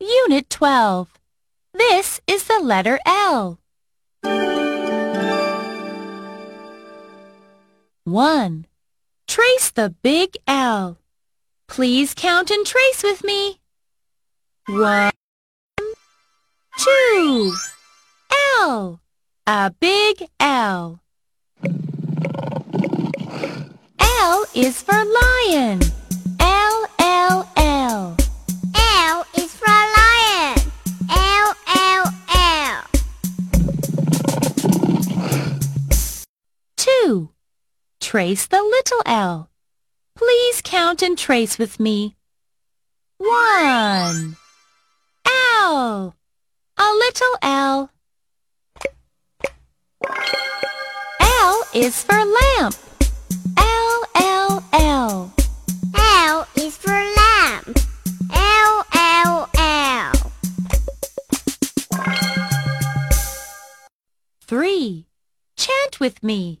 Unit 12. This is the letter L. 1. Trace the big L. Please count and trace with me. 1, 2, L. A big L. L is for lion. Trace the little L. Please count and trace with me. 1. L. A little L. L is for lamp. L, L, L. L is for lamb. L, L, L. 3. Chant with me.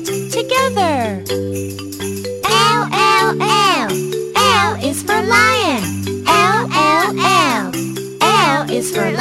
is for lion. L, L, L. L is for lion.